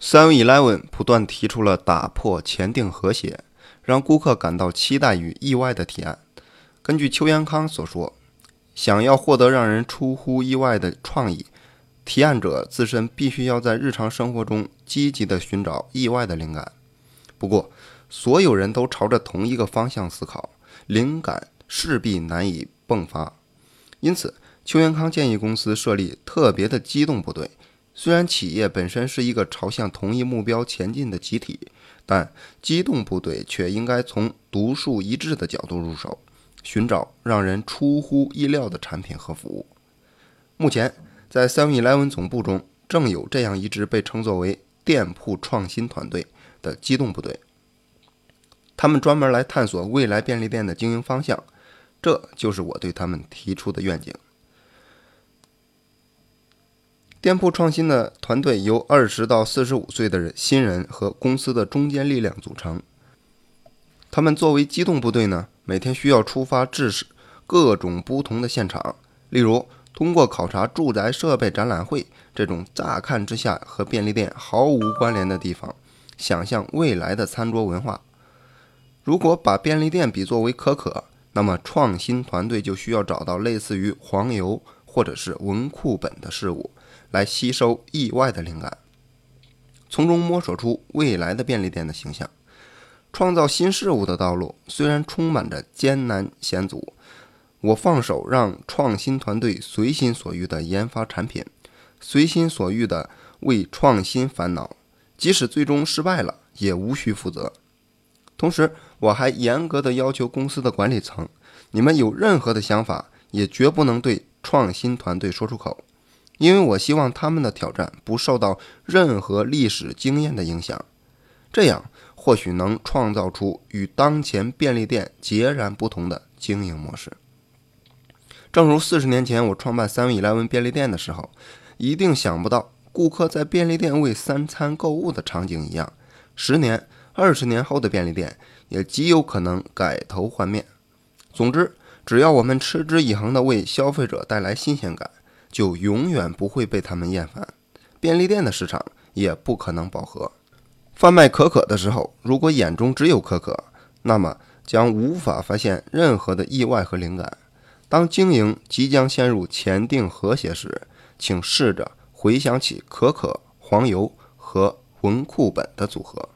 Seven Eleven 不断提出了打破前定和谐，让顾客感到期待与意外的提案。根据邱元康所说，想要获得让人出乎意外的创意，提案者自身必须要在日常生活中积极地寻找意外的灵感。不过，所有人都朝着同一个方向思考，灵感势必难以迸发。因此，邱元康建议公司设立特别的机动部队。虽然企业本身是一个朝向同一目标前进的集体，但机动部队却应该从独树一帜的角度入手，寻找让人出乎意料的产品和服务。目前，在 Seven Eleven 总部中，正有这样一支被称作为“店铺创新团队”的机动部队，他们专门来探索未来便利店的经营方向。这就是我对他们提出的愿景。店铺创新的团队由二十到四十五岁的人新人和公司的中坚力量组成。他们作为机动部队呢，每天需要出发至各种不同的现场，例如通过考察住宅设备展览会这种乍看之下和便利店毫无关联的地方，想象未来的餐桌文化。如果把便利店比作为可可，那么创新团队就需要找到类似于黄油或者是文库本的事物。来吸收意外的灵感，从中摸索出未来的便利店的形象。创造新事物的道路虽然充满着艰难险阻，我放手让创新团队随心所欲地研发产品，随心所欲地为创新烦恼。即使最终失败了，也无需负责。同时，我还严格的要求公司的管理层：你们有任何的想法，也绝不能对创新团队说出口。因为我希望他们的挑战不受到任何历史经验的影响，这样或许能创造出与当前便利店截然不同的经营模式。正如四十年前我创办三味来文便利店的时候，一定想不到顾客在便利店为三餐购物的场景一样，十年、二十年后的便利店也极有可能改头换面。总之，只要我们持之以恒地为消费者带来新鲜感。就永远不会被他们厌烦，便利店的市场也不可能饱和。贩卖可可的时候，如果眼中只有可可，那么将无法发现任何的意外和灵感。当经营即将陷入前定和谐时，请试着回想起可可、黄油和文库本的组合。